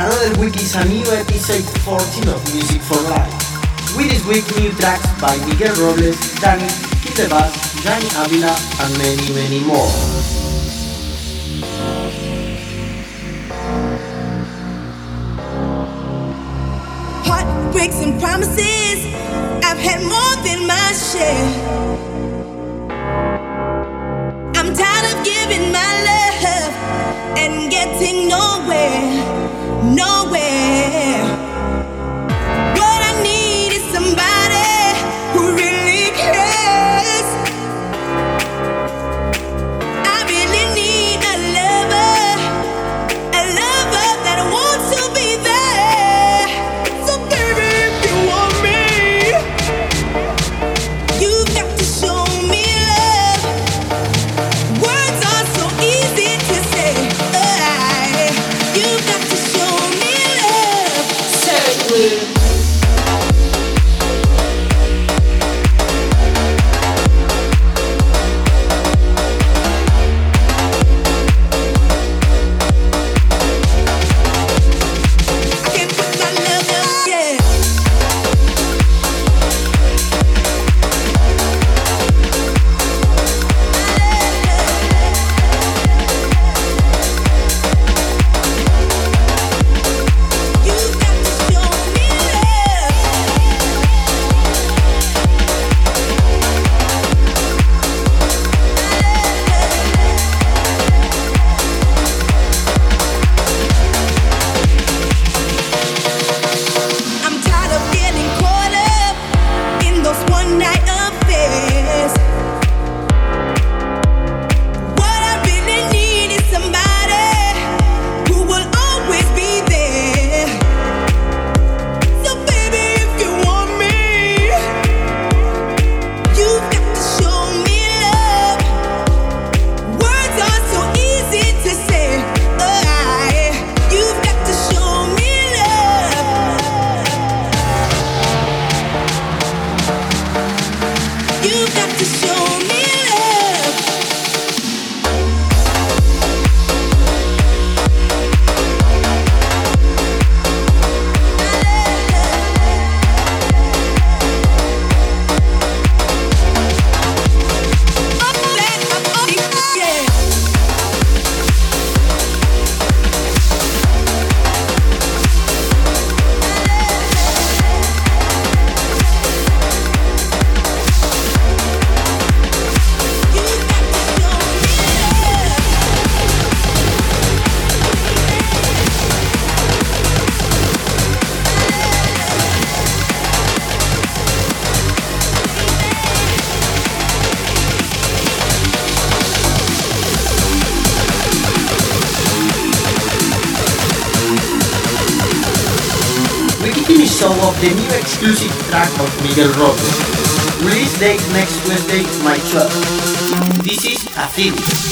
Another week is a new episode 14 of Music for Life. With this week new tracks by Miguel Robles, Danny, Bass, Johnny Avila, and many, many more. Heartbreaks and promises, I've had more than my share. I'm tired of giving my love and getting nowhere, nowhere. Show off the new exclusive track of Miguel Robles. Release date next Wednesday, my 12. This is Affini.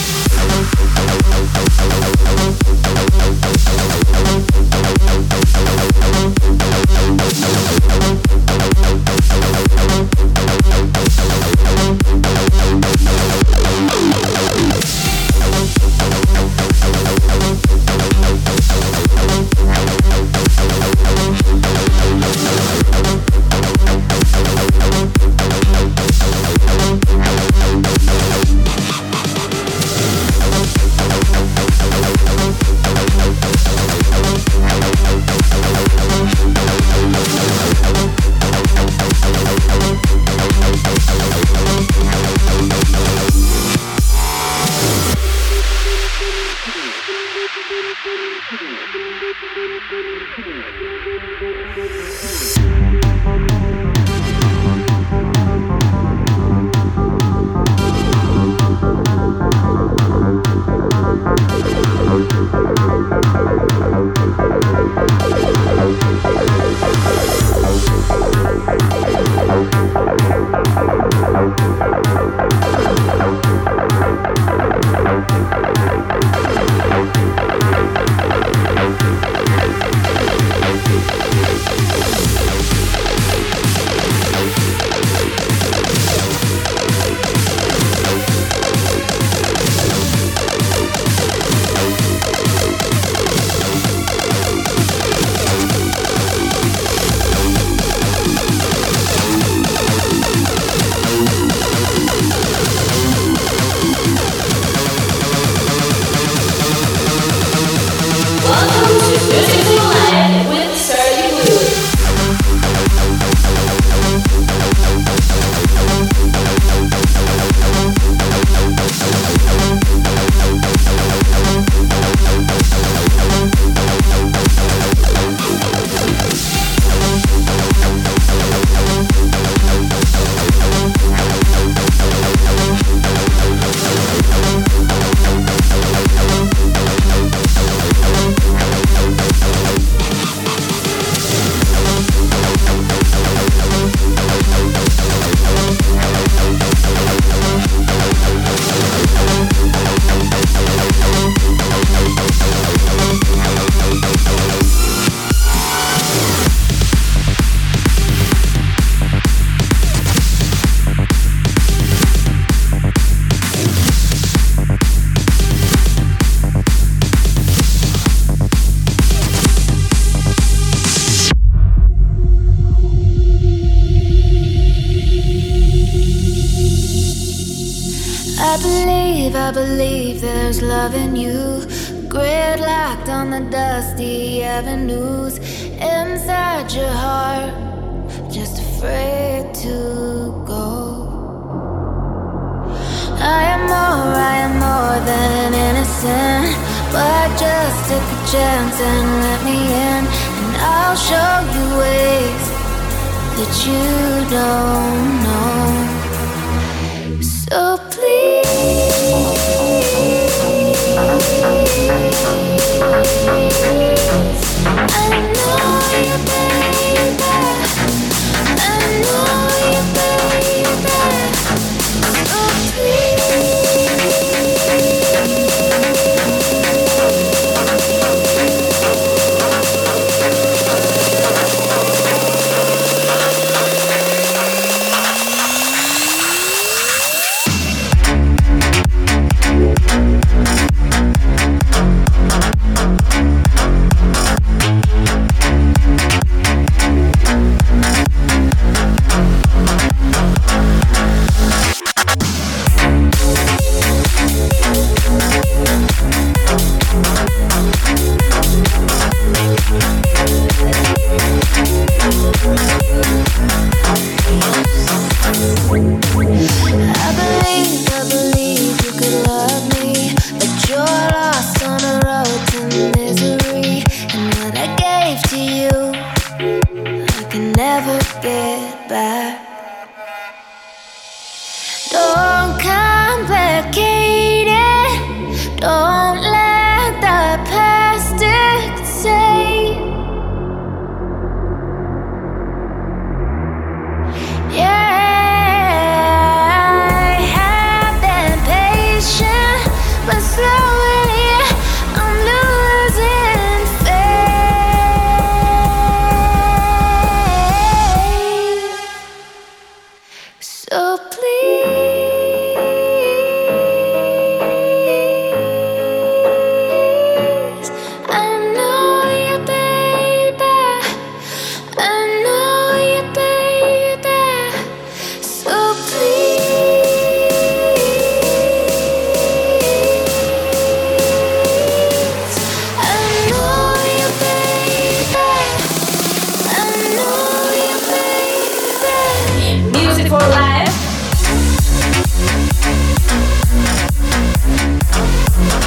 Thank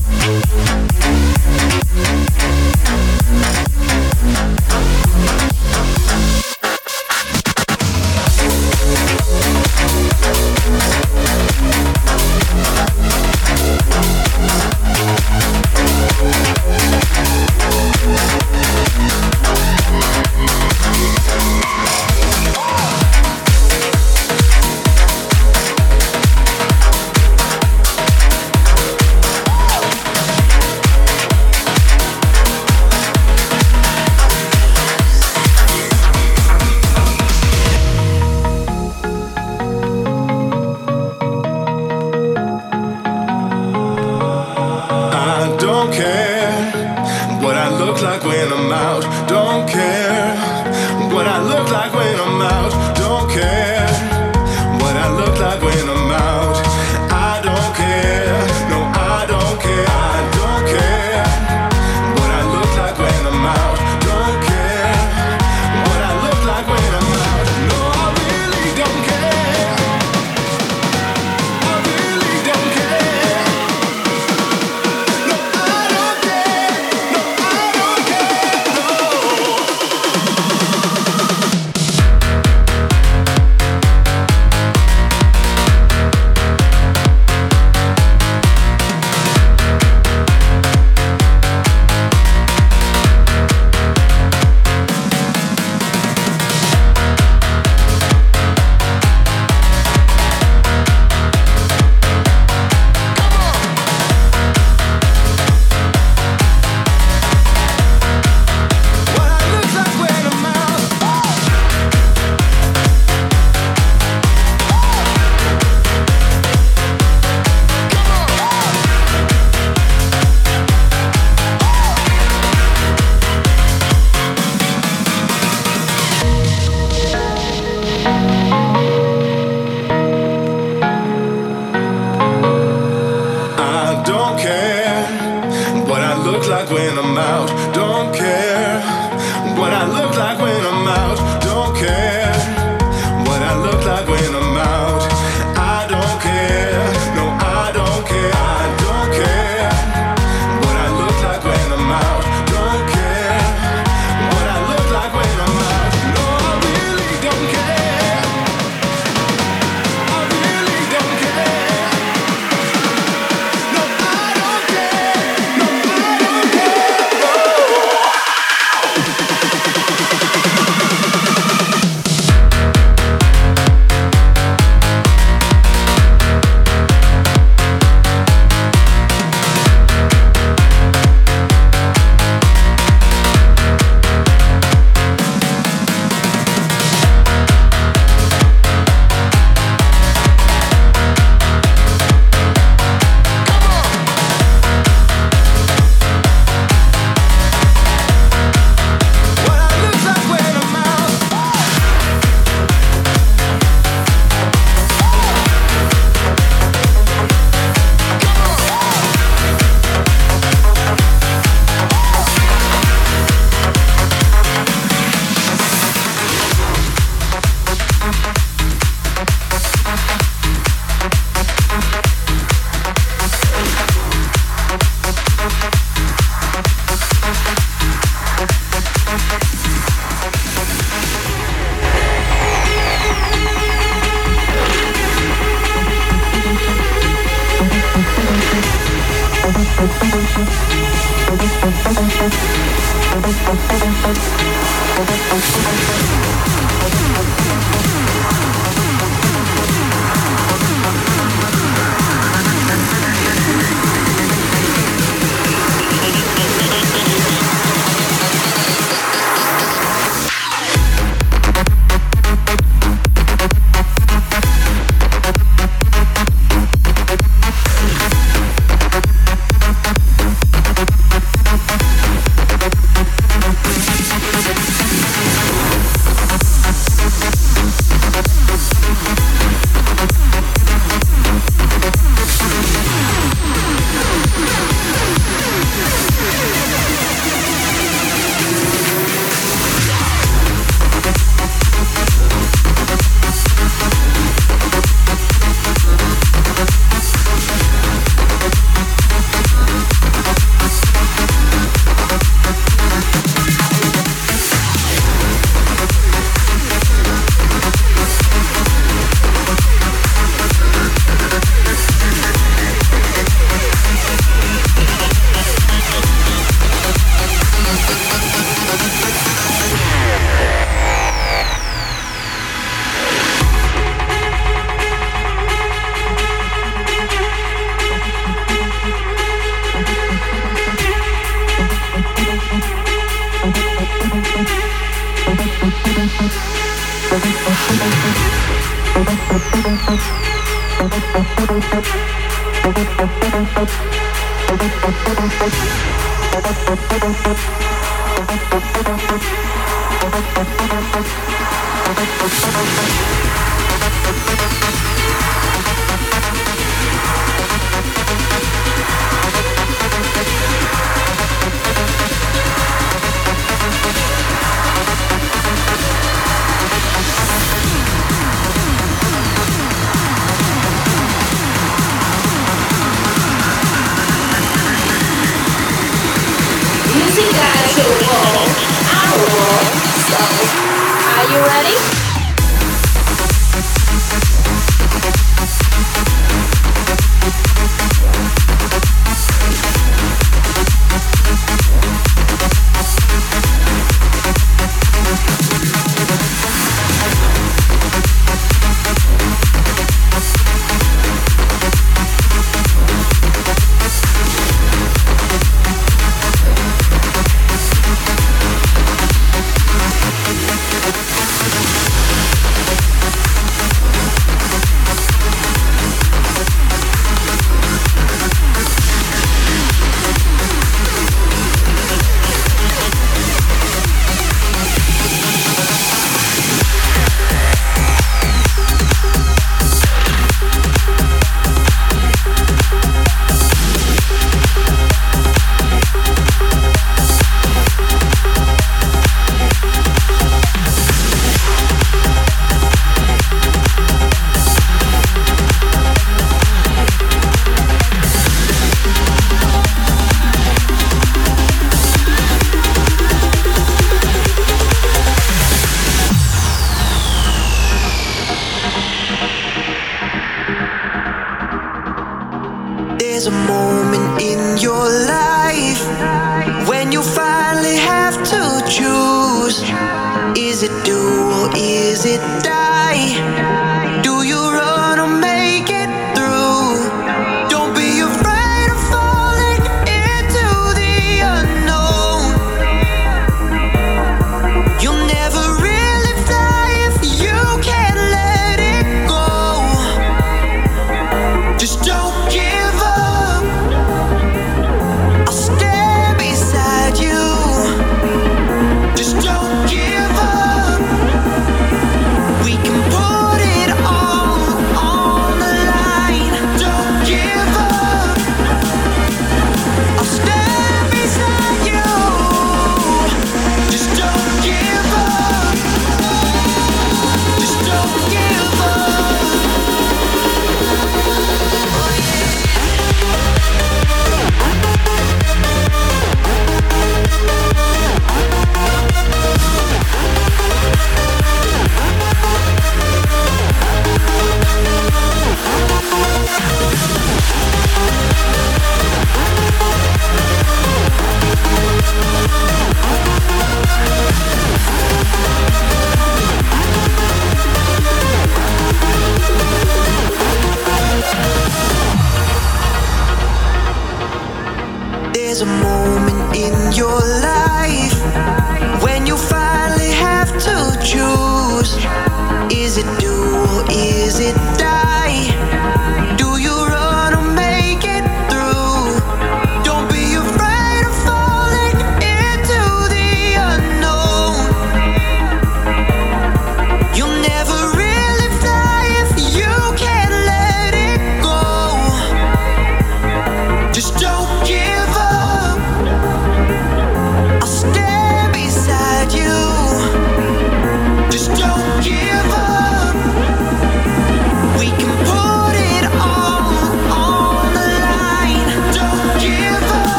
you. Thank you. there's a moment in your life when you finally have to choose is it do or is it die?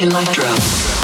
Electro. like.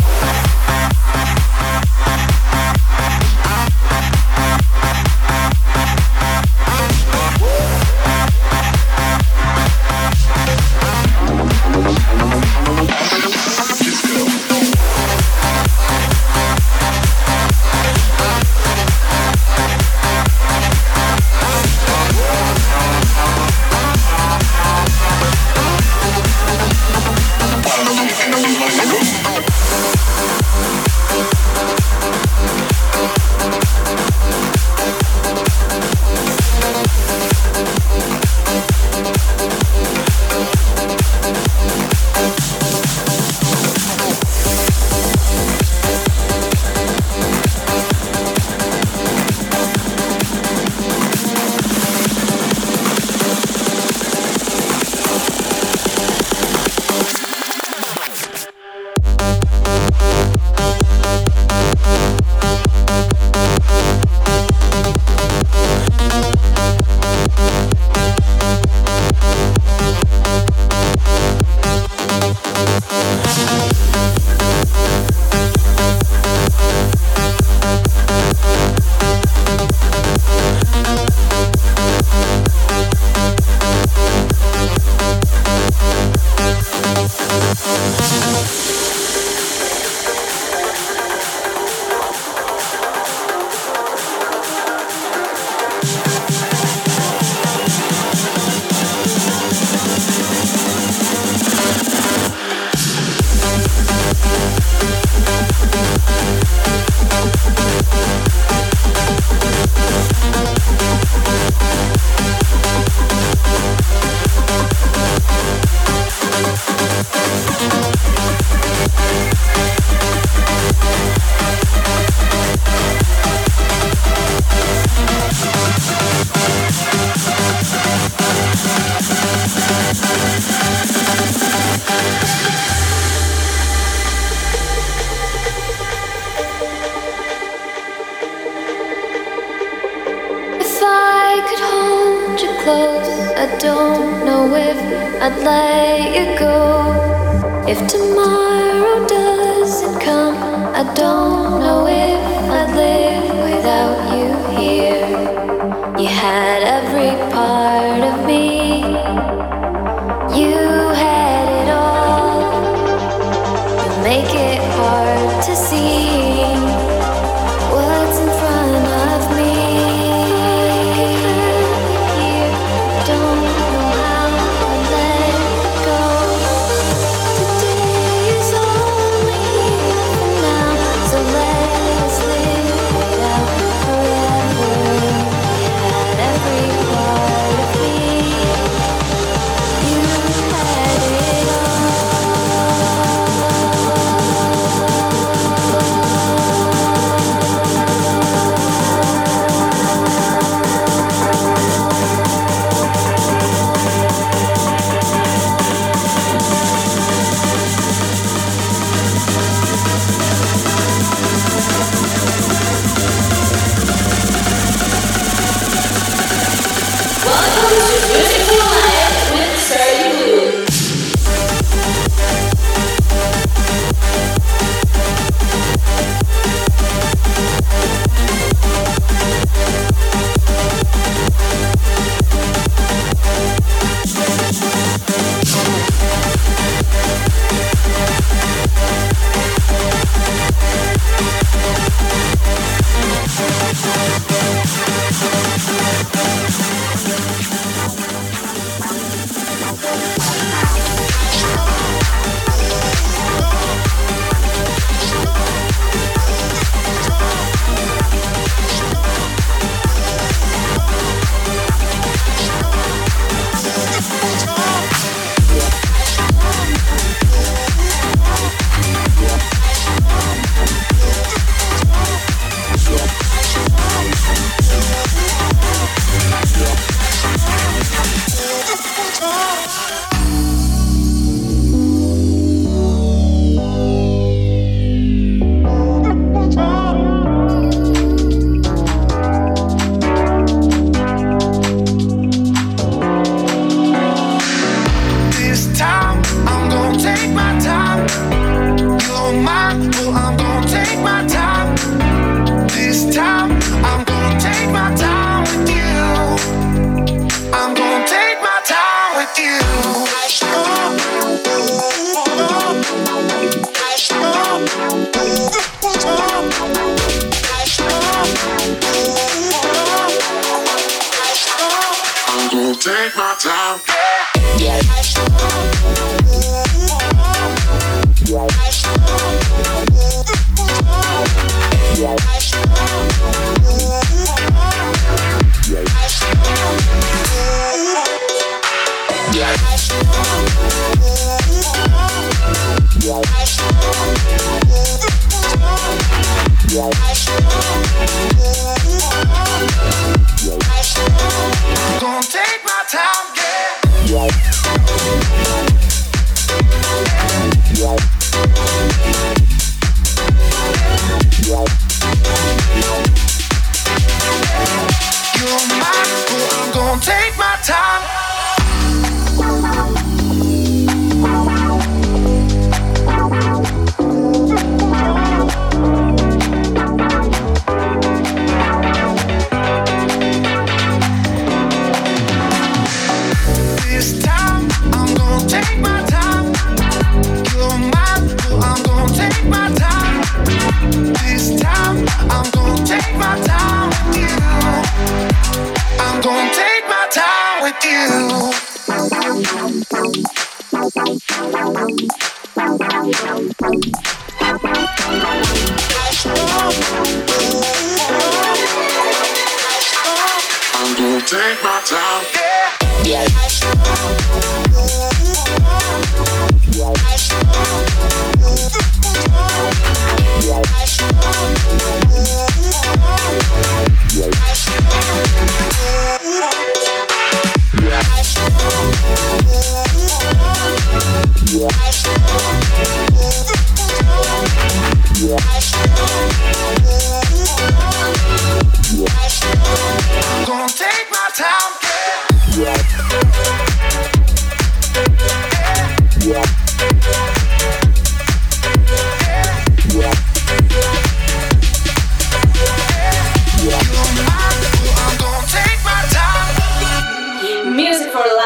for life.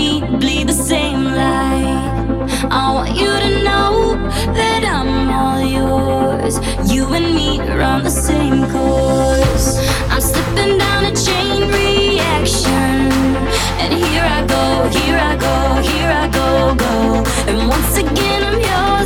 me bleed the same light. I want you to know that I'm all yours. You and me run the same course. I'm slipping down a chain reaction. And here I go, here I go, here I go, go. And once again, I'm yours.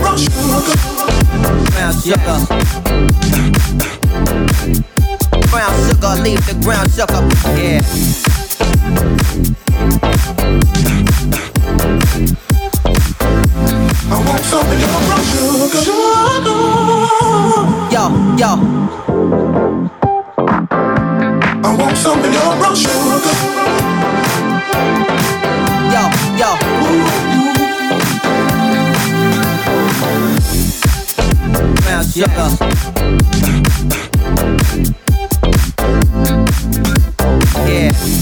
brown sugar. Brown sugar. Brown sugar, leave the sugar. Yeah. I want something. your brown sugar. Yo, yo. I want some of your brown sugar. sugar. Yeah. yeah.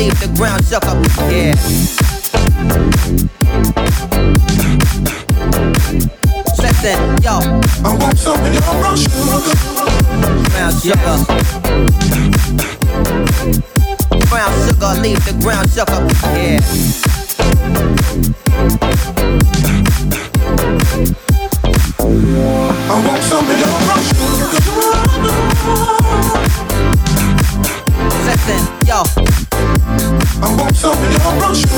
leave the ground shook up. Yeah. Listen, yo. I want something of your brown sugar. Brown sugar. Brown sugar, leave the ground shook up. Yeah. I want some of your brown sugar. Listen, yo. I want some of your brown sugar.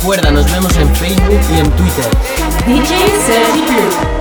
Recuerda, nos vemos en Facebook y en Twitter. DJ